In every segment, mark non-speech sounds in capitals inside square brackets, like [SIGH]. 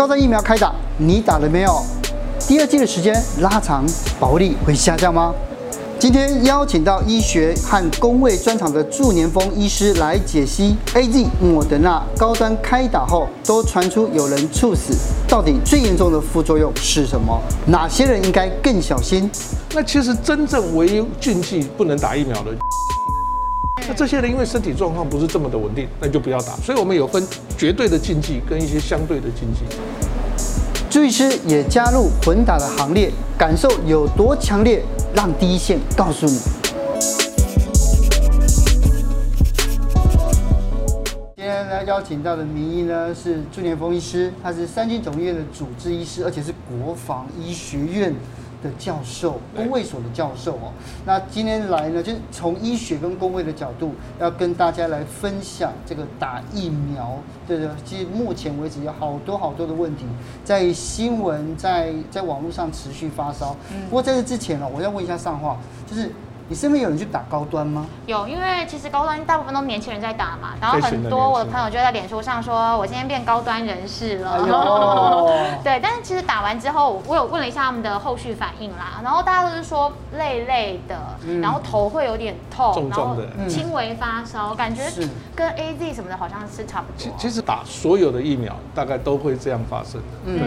高端疫苗开打，你打了没有？第二剂的时间拉长，保护力会下降吗？今天邀请到医学和公卫专场的祝年丰医师来解析 AZ、莫德纳高端开打后都传出有人猝死，到底最严重的副作用是什么？哪些人应该更小心？那其实真正唯一禁忌不能打疫苗的，那这些人因为身体状况不是这么的稳定，那就不要打。所以我们有分绝对的禁忌跟一些相对的禁忌。朱医师也加入混打的行列，感受有多强烈？让第一线告诉你。今天来邀请到的名医呢是祝年丰医师，他是三军总医院的主治医师，而且是国防医学院的教授，工卫所的教授哦。那今天来呢，就是从医学跟工卫的角度，要跟大家来分享这个打疫苗。对的，其实目前为止有好多好多的问题，在新闻在在网络上持续发烧。嗯不过在这之前呢，我要问一下上话，就是。你身边有人去打高端吗？有，因为其实高端大部分都年轻人在打嘛，然后很多我的朋友就在脸书上说，我今天变高端人士了。哎 [LAUGHS] 对，但完之后，我有问了一下他们的后续反应啦，然后大家都是说累累的，嗯、然后头会有点痛，然后轻微发烧，感觉跟 AZ 什么的好像是差不多。其实打所有的疫苗大概都会这样发生的。嗯。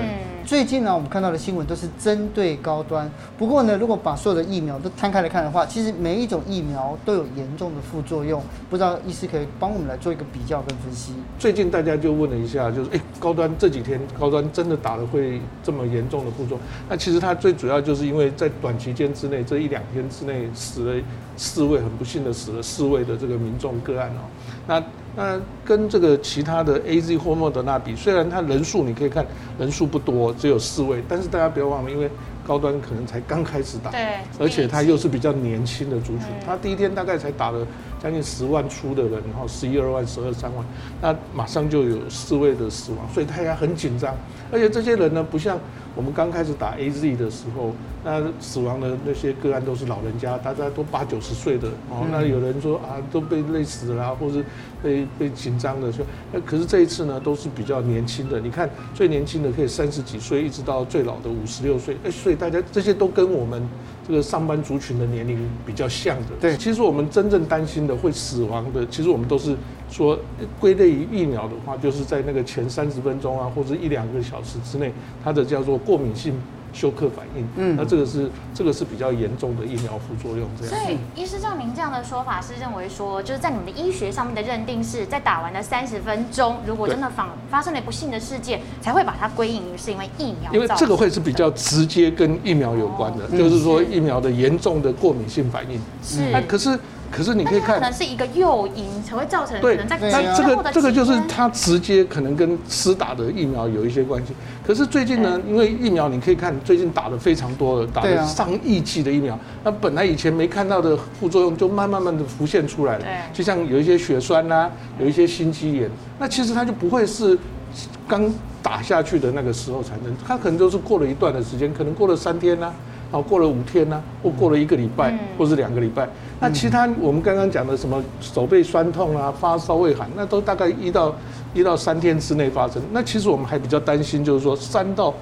最近呢，我们看到的新闻都是针对高端。不过呢，如果把所有的疫苗都摊开来看的话，其实每一种疫苗都有严重的副作用。不知道医师可以帮我们来做一个比较跟分析。最近大家就问了一下，就是哎，高端这几天高端真的打了会这么严重的副作用？那其实它最主要就是因为在短期间之内，这一两天之内死了四位，很不幸的死了四位的这个民众个案哦。那那跟这个其他的 AZ 或莫德纳比，虽然它人数你可以看人数不多，只有四位，但是大家不要忘了，因为高端可能才刚开始打，对，而且它又是比较年轻的族群，它第一天大概才打了将近十万出的人，然后十一二万、十二三万，那马上就有四位的死亡，所以大家很紧张，而且这些人呢，不像。我们刚开始打 AZ 的时候，那死亡的那些个案都是老人家，大家都八九十岁的哦。那有人说啊，都被累死了，或是被被紧张的说，那可是这一次呢，都是比较年轻的。你看最年轻的可以三十几岁，一直到最老的五十六岁。哎，所以大家这些都跟我们这个上班族群的年龄比较像的。对，其实我们真正担心的会死亡的，其实我们都是。说归类于疫苗的话，就是在那个前三十分钟啊，或者一两个小时之内，它的叫做过敏性休克反应。嗯，那这个是这个是比较严重的疫苗副作用。这样。所以，医师照您这样的说法是认为说，就是在你们的医学上面的认定是在打完的三十分钟，如果真的发发生了不幸的事件，才会把它归因于是因为疫苗。因为这个会是比较直接跟疫苗有关的，就是说疫苗的严重的过敏性反应。是。那可是。可是你可以看，可能是一个诱因才会造成对，那这个这个就是它直接可能跟施打的疫苗有一些关系。可是最近呢，因为疫苗你可以看最近打的非常多了，打了上亿剂的疫苗，那本来以前没看到的副作用就慢慢慢的浮现出来了。就像有一些血栓呐，有一些心肌炎，那其实它就不会是刚打下去的那个时候产生，它可能就是过了一段的时间，可能过了三天呐。好，过了五天呢、啊，或过了一个礼拜，嗯、或是两个礼拜。那其他我们刚刚讲的什么手背酸痛啊、发烧畏寒，那都大概一到一到三天之内发生。那其实我们还比较担心，就是说三到。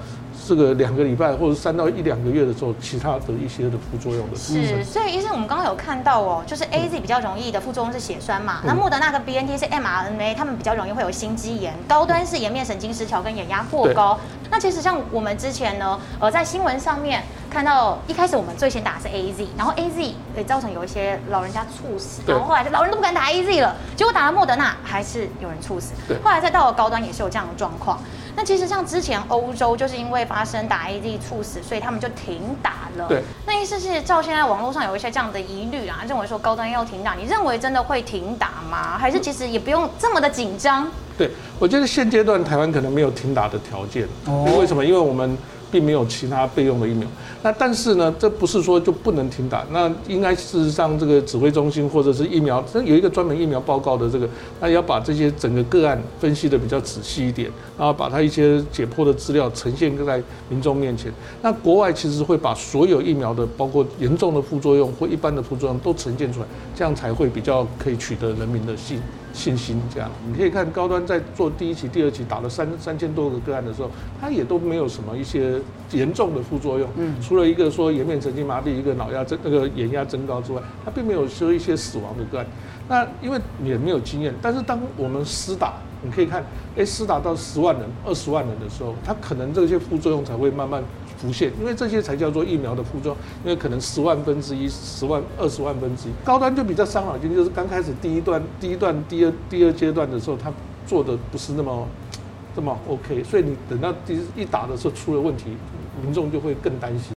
这个两个礼拜或者三到一两个月的时候，其他的一些的副作用的是，所以医生，我们刚刚有看到哦，就是 A Z 比较容易的副作用是血栓嘛，嗯、那莫德纳跟 B N T 是 m R N A，他们比较容易会有心肌炎，高端是颜面神经失调跟眼压过高。那其实像我们之前呢，呃，在新闻上面看到，一开始我们最先打的是 A Z，然后 A Z 也造成有一些老人家猝死，然后后来老人都不敢打 A Z 了，结果打了莫德纳还是有人猝死，对后来再到了高端也是有这样的状况。那其实像之前欧洲就是因为发生打 AZ 猝死，所以他们就停打了。对，那意思是照现在网络上有一些这样的疑虑啊，认为说高端要停打，你认为真的会停打吗？还是其实也不用这么的紧张？对，我觉得现阶段台湾可能没有停打的条件。哦，为什么？因为我们。并没有其他备用的疫苗，那但是呢，这不是说就不能停打，那应该事实上这个指挥中心或者是疫苗，这有一个专门疫苗报告的这个，那要把这些整个个案分析得比较仔细一点，然后把它一些解剖的资料呈现在民众面前。那国外其实会把所有疫苗的，包括严重的副作用或一般的副作用都呈现出来，这样才会比较可以取得人民的信信心。这样，你可以看高端在做第一期、第二期打了三三千多个个案的时候，它也都没有什么一些严重的副作用，嗯，除了一个说颜面神经麻痹、一个脑压增那个眼压增高之外，它并没有说一些死亡的个案。那因为也没有经验，但是当我们施打，你可以看，哎，施打到十万人、二十万人的时候，它可能这些副作用才会慢慢浮现，因为这些才叫做疫苗的副作用，因为可能十万分之一、十万、二十万分之一，高端就比较伤脑筋，就是刚开始第一段、第一段、第二、第二阶段的时候，他做的不是那么这么 OK，所以你等到第一打的时候出了问题，民众就会更担心。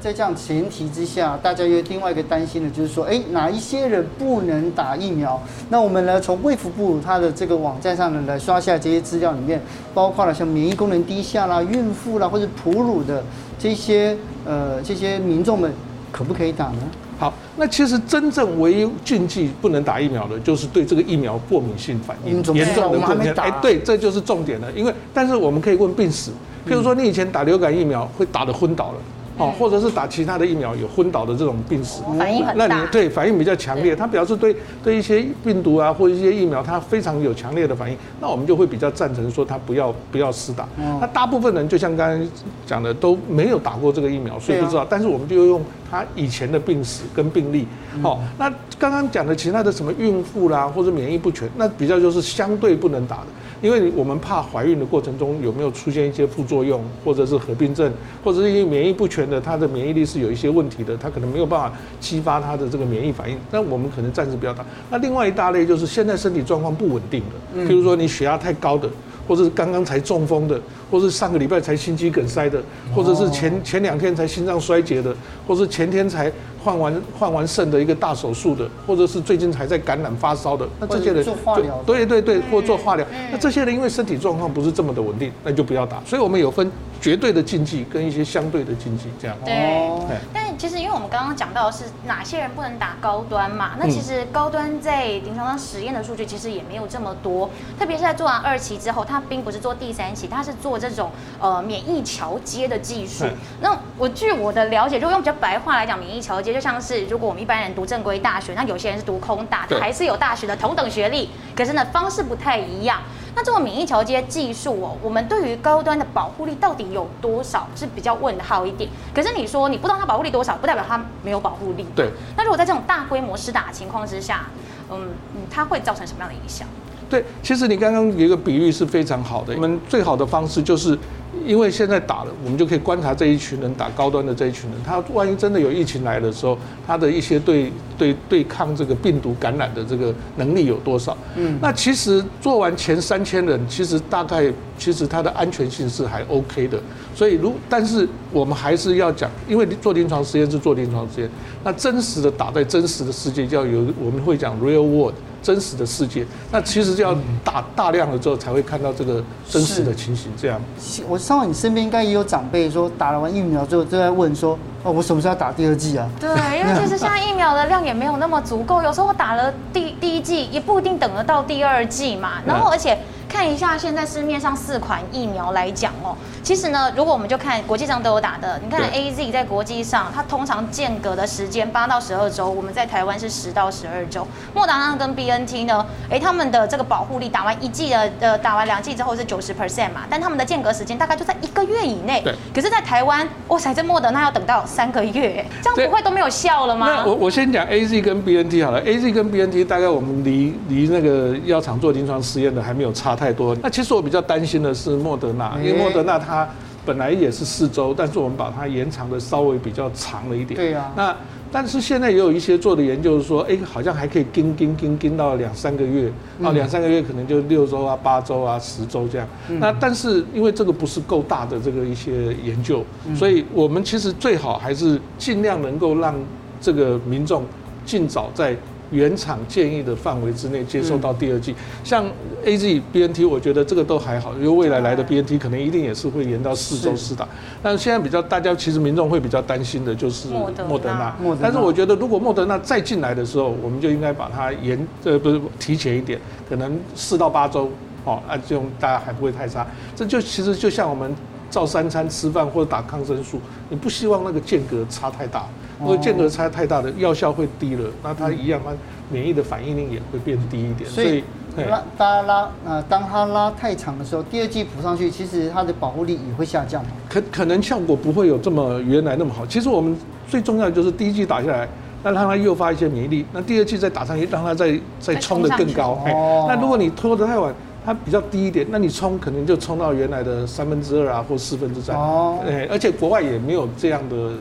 在这样前提之下，大家有另外一个担心的就是说，哎，哪一些人不能打疫苗？那我们呢，从卫福部它的这个网站上呢来刷下这些资料里面，包括了像免疫功能低下啦、孕妇啦或者哺乳的这些呃这些民众们，可不可以打呢？好，那其实真正唯一禁忌不能打疫苗的，就是对这个疫苗过敏性反应严重的过敏。哎，对，这就是重点了。因为，但是我们可以问病史，譬如说你以前打流感疫苗会打得昏倒了。哦，或者是打其他的疫苗有昏倒的这种病史，反应很大，那你对反应比较强烈，他表示对对一些病毒啊或者一些疫苗他非常有强烈的反应，那我们就会比较赞成说他不要不要施打。那大部分人就像刚才讲的都没有打过这个疫苗，所以不知道。但是我们就用他以前的病史跟病例。好，那刚刚讲的其他的什么孕妇啦或者免疫不全，那比较就是相对不能打的。因为我们怕怀孕的过程中有没有出现一些副作用，或者是合并症，或者是因为免疫不全的，他的免疫力是有一些问题的，他可能没有办法激发他的这个免疫反应。那我们可能暂时不要打。那另外一大类就是现在身体状况不稳定的，譬如说你血压太高的，或者是刚刚才中风的，或是上个礼拜才心肌梗塞的，或者是前前两天才心脏衰竭的，或是前天才。换完换完肾的一个大手术的，或者是最近还在感染发烧的，那这些人做化疗，对对对，或做化疗，那这些人因为身体状况不是这么的稳定，那就不要打。所以我们有分绝对的禁忌跟一些相对的禁忌，这样。对。其实，因为我们刚刚讲到的是哪些人不能打高端嘛，那其实高端在临床上实验的数据其实也没有这么多，特别是在做完二期之后，它并不是做第三期，它是做这种呃免疫桥接的技术。那我据我的了解，如果用比较白话来讲，免疫桥接就像是如果我们一般人读正规大学，那有些人是读空大，他还是有大学的同等学历，可是呢方式不太一样。那这种免疫桥接技术哦，我们对于高端的保护力到底有多少是比较问号一点。可是你说你不知道它保护力多少，不代表它没有保护力。对。那如果在这种大规模施打的情况之下，嗯，它会造成什么样的影响？对，其实你刚刚有一个比喻是非常好的。我们最好的方式就是。因为现在打了，我们就可以观察这一群人打高端的这一群人，他万一真的有疫情来的时候，他的一些对对对抗这个病毒感染的这个能力有多少？嗯，那其实做完前三千人，其实大概其实它的安全性是还 OK 的。所以如但是我们还是要讲，因为做临床实验是做临床实验，那真实的打在真实的世界，就要有我们会讲 real world。真实的世界，那其实就要打大量了之后才会看到这个真实的情形。这样，我上完你身边应该也有长辈说，打了完疫苗之后就在问说，哦，我什么时候要打第二剂啊？对，因为其实现在疫苗的量也没有那么足够，有时候我打了第第一剂，也不一定等得到第二剂嘛。然后而且。看一下现在市面上四款疫苗来讲哦，其实呢，如果我们就看国际上都有打的，你看 A Z 在国际上它通常间隔的时间八到十二周，我们在台湾是十到十二周。莫达纳跟 B N T 呢，哎，他们的这个保护力打完一剂的呃，打完两剂之后是九十 percent 嘛，但他们的间隔时间大概就在一个月以内。对。可是，在台湾，哇塞，这莫德纳要等到三个月，这样不会都没有效了吗？那我我先讲 A Z 跟 B N T 好了，A Z 跟 B N T 大概我们离离那个药厂做临床试验的还没有差太多。那其实我比较担心的是莫德纳，因为莫德纳它本来也是四周，但是我们把它延长的稍微比较长了一点。对呀。那但是现在也有一些做的研究是说，哎，好像还可以跟跟跟跟到两三个月，啊，两三个月可能就六周啊、八周啊、十周这样。那但是因为这个不是够大的这个一些研究，所以我们其实最好还是尽量能够让这个民众尽早在。原厂建议的范围之内接受到第二剂，像 A Z B N T，我觉得这个都还好，因为未来来的 B N T 可能一定也是会延到四周四打。但是现在比较大家其实民众会比较担心的就是莫德纳，但是我觉得如果莫德纳再进来的时候，我们就应该把它延呃不是提前一点，可能四到八周，哦，啊这种大家还不会太差。这就其实就像我们照三餐吃饭或者打抗生素，你不希望那个间隔差太大，因为间隔差太大的药效会低了，那它一样，它免疫的反应力也会变低一点。所以拉大家拉呃，当它拉太长的时候，第二剂补上去，其实它的保护力也会下降嘛。可可能效果不会有这么原来那么好。其实我们最重要的就是第一剂打下来。那让它诱发一些免疫力，那第二剂再打上去，让它再再冲得更高。哦那如果你拖得太晚，它比较低一点，那你冲可能就冲到原来的三分之二啊，或四分之三。哦。哎，而且国外也没有这样的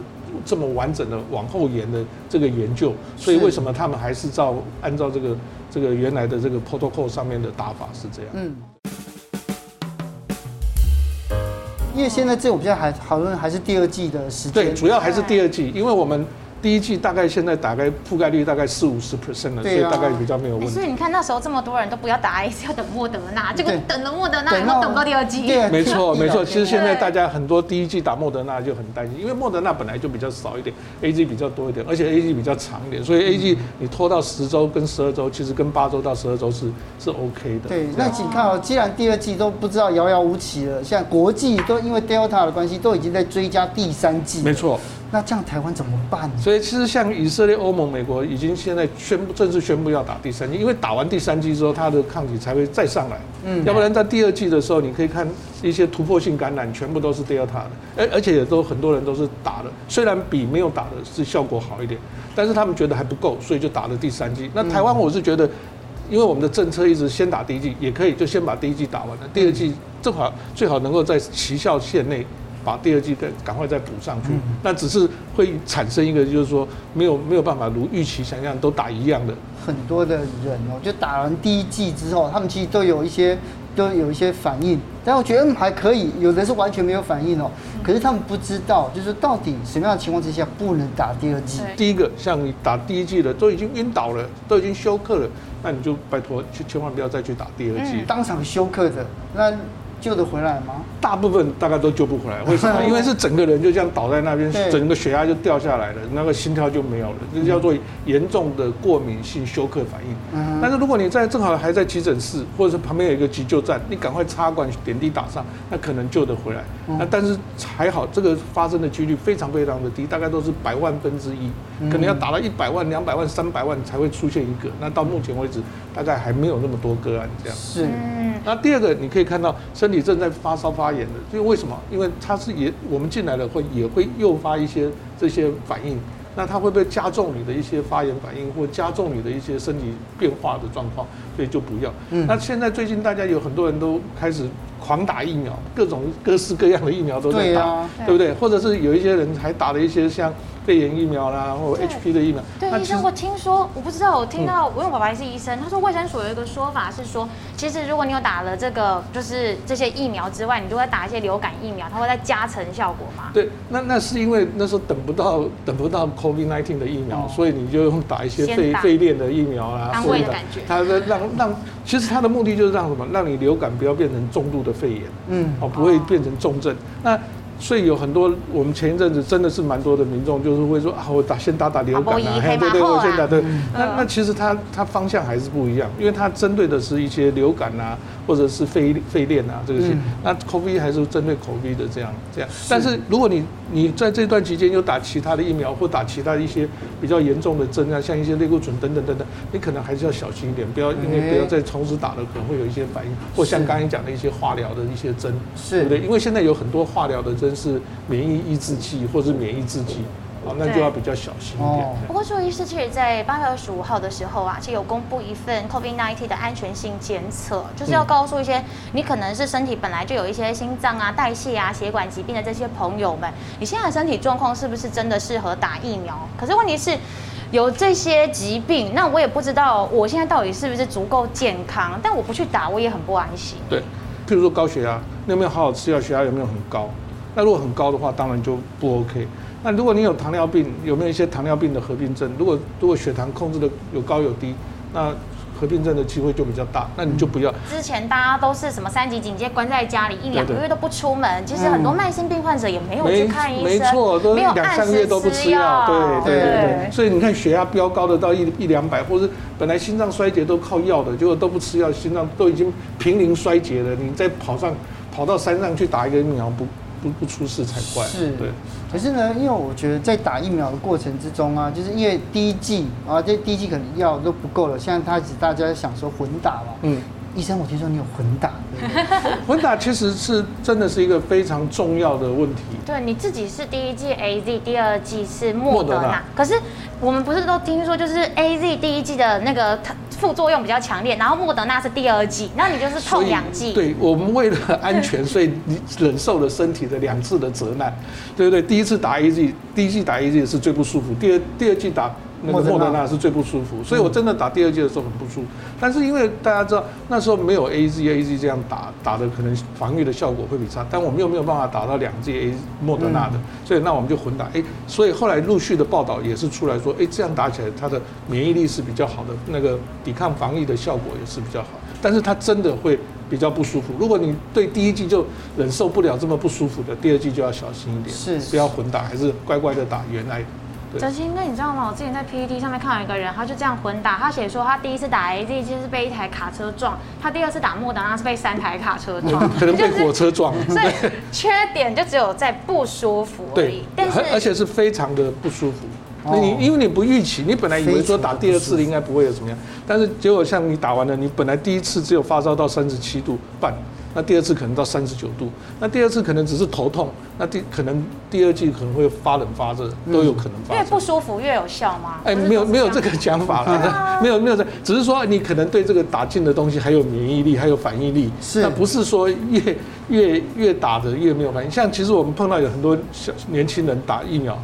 这么完整的往后延的这个研究，所以为什么他们还是照按照这个这个原来的这个 protocol 上面的打法是这样？嗯。因为现在这种比较还讨论还是第二季的时间。对，主要还是第二季，因为我们。第一季大概现在大概覆盖率大概四五十 percent 了，所以大概比较没有问题。所以你看那时候这么多人都不要打 AZ，要等莫德纳，结果等了莫德纳，然后等不到第二季。对。没错没错，其实现在大家很多第一季打莫德纳就很担心，因为莫德纳本来就比较少一点，A G 比较多一点，而且 A G 比较长一点，所以 A G 你拖到十周跟十二周，其实跟八周到十二周是是 OK 的。对，那请看哦，既然第二季都不知道遥遥无期了，像国际都因为 Delta 的关系，都已经在追加第三季。没错。那这样台湾怎么办？所以其实像以色列、欧盟、美国已经现在宣布正式宣布要打第三剂，因为打完第三剂之后，它的抗体才会再上来。嗯，要不然在第二季的时候，你可以看一些突破性感染全部都是 Delta 的，而而且也都很多人都是打了，虽然比没有打的是效果好一点，但是他们觉得还不够，所以就打了第三剂。那台湾我是觉得，因为我们的政策一直先打第一剂，也可以就先把第一剂打完了，第二剂正好最好能够在期效线内。把第二季再赶快再补上去，那只是会产生一个，就是说没有没有办法如预期想象都打一样的。很多的人哦，就打完第一季之后，他们其实都有一些都有一些反应，但我觉得嗯还可以，有的是完全没有反应哦。可是他们不知道，就是到底什么样的情况之下不能打第二季。第一个，像你打第一季的都已经晕倒了，都已经休克了，那你就拜托千千万不要再去打第二季。当场休克的那。救得回来吗？大部分大概都救不回来，[LAUGHS] 为什么？因为是整个人就这样倒在那边，整个血压就掉下来了，那个心跳就没有了，这叫做严重的过敏性休克反应。但是如果你在正好还在急诊室，或者是旁边有一个急救站，你赶快插管点滴打上，那可能救得回来。那但是还好，这个发生的几率非常非常的低，大概都是百万分之一，可能要打到一百万、两百万、三百万才会出现一个。那到目前为止，大概还没有那么多个案这样。是。那第二个，你可以看到身体正在发烧发炎的，就为什么？因为它是也我们进来了会也会诱发一些这些反应，那它会不会加重你的一些发炎反应，或加重你的一些身体变化的状况？所以就不要。嗯。那现在最近大家有很多人都开始狂打疫苗，各种各式各样的疫苗都在打，对啊，对不对？或者是有一些人还打了一些像。肺炎疫苗啦，或 HP 的疫苗。对，医生，我听说，我不知道，我听到，我因为我爸爸也是医生，他说卫生所有一个说法是说，其实如果你有打了这个，就是这些疫苗之外，你就会打一些流感疫苗，它会再加成效果嘛？对，那那是因为那时候等不到等不到 COVID-19 的疫苗，所以你就用打一些肺肺链的疫苗啦，安慰的感觉。它的让让，其实它的目的就是让什么？让你流感不要变成重度的肺炎，嗯，哦，不会变成重症。那所以有很多，我们前一阵子真的是蛮多的民众，就是会说啊，我打先打打流感啊，对对对，我先打对。那那其实它它方向还是不一样，因为它针对的是一些流感啊。或者是肺肺链啊，这个是、嗯、那 COVID 还是针对 COVID 的这样这样。但是如果你你在这段期间又打其他的疫苗或打其他一些比较严重的针啊，像一些类固醇等等等等，你可能还是要小心一点，不要因为不要再同时打了，可能会有一些反应，或像刚才讲的一些化疗的一些针，对不对？因为现在有很多化疗的针是免疫抑制剂或者是免疫制剂。哦，那就要比较小心一点。不过，朱医师其实，在八月二十五号的时候啊，其实有公布一份 COVID-19 的安全性检测，就是要告诉一些你可能是身体本来就有一些心脏啊、代谢啊、血管疾病的这些朋友们，你现在的身体状况是不是真的适合打疫苗？可是问题是，有这些疾病，那我也不知道我现在到底是不是足够健康，但我不去打，我也很不安心。对，譬如说高血压，你有没有好好吃药？血压有没有很高？那如果很高的话，当然就不 OK。那如果你有糖尿病，有没有一些糖尿病的合并症？如果如果血糖控制的有高有低，那合并症的机会就比较大，那你就不要。之前大家都是什么三级警戒，关在家里一两个月都不出门，其实很多慢性病患者也没有去看医生，没错，都两三个月都不吃药，对对对对。所以你看血压飙高的到一一两百，或是本来心脏衰竭都靠药的，结果都不吃药，心脏都已经濒临衰竭了，你再跑上跑到山上去打一个疫苗不？不不出事才怪。是，对。可是呢，因为我觉得在打疫苗的过程之中啊，就是因为第一季啊，这第一季可能药都不够了，现在开始大家想说混打嘛。嗯。医生，我听说你有混打，对对？[LAUGHS] 混打其实是真的是一个非常重要的问题。对，你自己是第一季 AZ，第二季是莫德纳。可是我们不是都听说，就是 AZ 第一季的那个副作用比较强烈，然后莫德纳是第二剂，那你就是痛两剂。对，我们为了安全，所以你忍受了身体的两次的责难，对不对？第一次打一剂第一剂打一剂是最不舒服，第二第二剂打。那个莫德纳是最不舒服，所以我真的打第二剂的时候很不舒服。但是因为大家知道那时候没有 A Z A Z 这样打，打的可能防御的效果会比差。但我们又没有办法打到两剂 A 莫德纳的，所以那我们就混打。哎，所以后来陆续的报道也是出来说，哎，这样打起来它的免疫力是比较好的，那个抵抗防疫的效果也是比较好。但是它真的会比较不舒服。如果你对第一剂就忍受不了这么不舒服的，第二剂就要小心一点，是不要混打，还是乖乖的打原来。哲青，那你知道吗？我之前在 PPT 上面看到一个人，他就这样混打。他写说，他第一次打 AZ 就是被一台卡车撞，他第二次打莫德纳是被三台卡车撞，[LAUGHS] 可能被火车撞。所以缺点就只有在不舒服而已。对，但是而且是非常的不舒服。那你因为你不预期，你本来以为说打第二次应该不会有怎么样，但是结果像你打完了，你本来第一次只有发烧到三十七度半。那第二次可能到三十九度，那第二次可能只是头痛，那第可能第二季可能会发冷发热，都有可能发。越不舒服越有效吗？哎，没有没有这个讲法了，[LAUGHS] 没有没有这，只是说你可能对这个打进的东西还有免疫力，还有反应力，是，那不是说越越越打的越没有反应。像其实我们碰到有很多小年轻人打疫苗。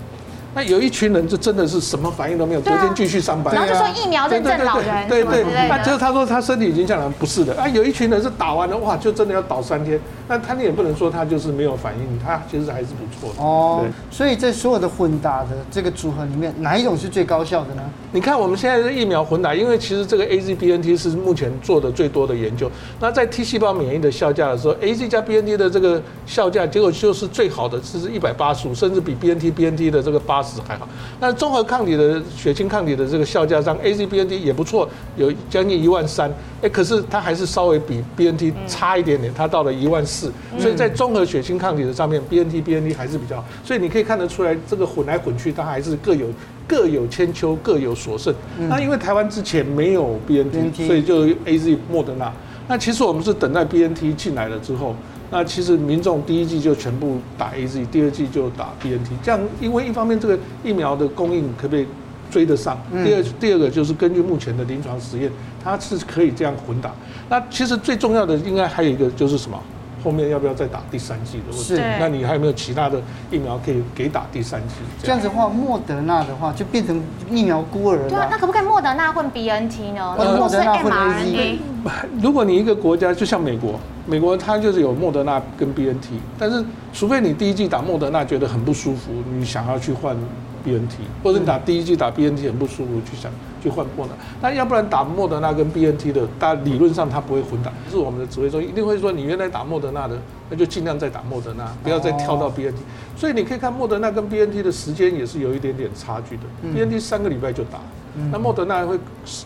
那有一群人就真的是什么反应都没有，昨天继续上班，然后就说疫苗认证老人，对对对，那就是他说他身体已经这样了，不是的。啊，有一群人是打完了哇，就真的要倒三天，那他你也不能说他就是没有反应，他其实还是不错的。哦。对，所以在所有的混打的这个组合里面，哪一种是最高效的呢？你看我们现在的疫苗混打，因为其实这个 A Z B N T 是目前做的最多的研究，那在 T 细胞免疫的效价的时候，A Z 加 B N T 的这个效价结果就是最好的，是一百八十五，甚至比 B N T B N T 的这个八十还好。那综合抗体的血清抗体的这个效价上，AZBNT 也不错，有将近一万三，哎，可是它还是稍微比 BNT 差一点点，它到了一万四，所以在综合血清抗体的上面，BNT BNT 还是比较好，所以你可以看得出来，这个混来混去，它还是各有各有千秋，各有所胜。那因为台湾之前没有 BNT，所以就 AZ 莫德纳。那其实我们是等待 BNT 进来了之后。那其实民众第一季就全部打 AZ，第二季就打 BNT，这样因为一方面这个疫苗的供应可不可以追得上？第二第二个就是根据目前的临床实验，它是可以这样混打。那其实最重要的应该还有一个就是什么？后面要不要再打第三剂的问题？那你还有没有其他的疫苗可以给打第三剂？这样子的话，莫德纳的话就变成疫苗孤儿了。对啊，那可不可以莫德纳混 BNT 呢？莫德纳混 AZ。如果你一个国家就像美国，美国它就是有莫德纳跟 BNT，但是除非你第一季打莫德纳觉得很不舒服，你想要去换 BNT，或者你打第一季打 BNT 很不舒服，去想去换莫德纳，那要不然打莫德纳跟 BNT 的，大理论上它不会混打，是我们的指挥中心一定会说，你原来打莫德纳的，那就尽量再打莫德纳，不要再跳到 BNT。所以你可以看莫德纳跟 BNT 的时间也是有一点点差距的，BNT 三个礼拜就打。那莫德纳会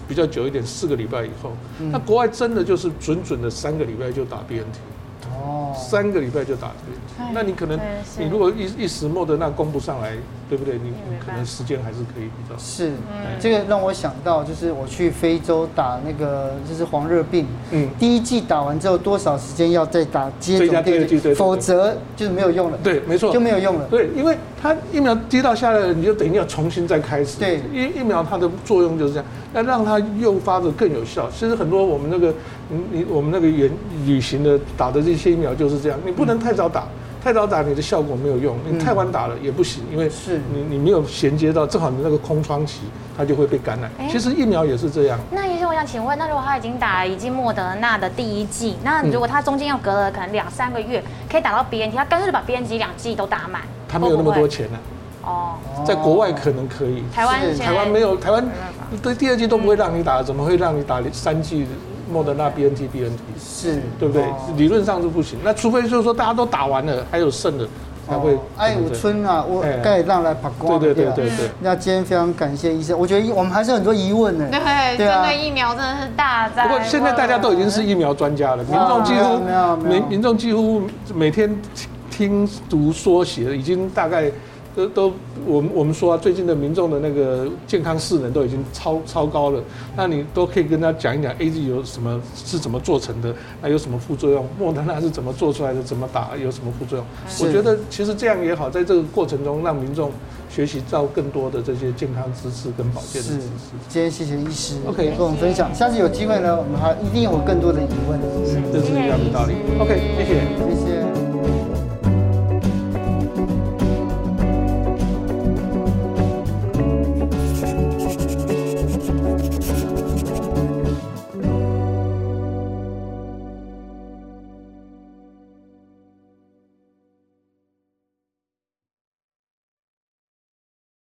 比较久一点，四个礼拜以后。那国外真的就是准准的三个礼拜就打 BNT。哦，三个礼拜就打。那你可能你如果一一时莫德纳供不上来。对不对？你你可能时间还是可以比较是，这个让我想到，就是我去非洲打那个就是黄热病，嗯，第一剂打完之后多少时间要再打接种第二剂，否则就是没有用了。对，没错，就没有用了。对，因为它疫苗滴到下来了，你就等于要重新再开始。对，疫疫苗它的作用就是这样，要让它诱发的更有效。其实很多我们那个，你你我们那个远旅行的打的这些疫苗就是这样，你不能太早打。太早打你的效果没有用，你太晚打了也不行，因为是你你没有衔接到，正好你那个空窗期，它就会被感染。其实疫苗也是这样。那医生，我想请问，那如果他已经打了已经莫德纳的第一剂，那如果他中间要隔了可能两三个月，可以打到 BNT，他干脆就把 BNT 两剂都打满。他没有那么多钱呢。哦，在国外可能可以，台湾台湾没有，台湾对第二季都不会让你打，怎么会让你打三剂？莫德纳 B N T B N T 是对不对？理论上是不行。那除非就是说大家都打完了，还有剩的才会。哎，我春啊，我该让来把关。对对对对对。那今天非常感谢医生，我觉得我们还是很多疑问呢。对对啊，疫苗真的是大灾。不过现在大家都已经是疫苗专家了，民众几乎民民众几乎每天。听读说写已经大概。都都，我们我们说啊，最近的民众的那个健康势能都已经超超高了，那你都可以跟他讲一讲 AZ 有什么是怎么做成的，那有什么副作用？莫德纳是怎么做出来的？怎么打？有什么副作用？我觉得其实这样也好，在这个过程中让民众学习到更多的这些健康知识跟保健的知识。今天谢谢医师，OK，跟我们分享。下次有机会呢，我们还一定有更多的疑问。是，这是一样的道理。OK，谢谢，谢谢。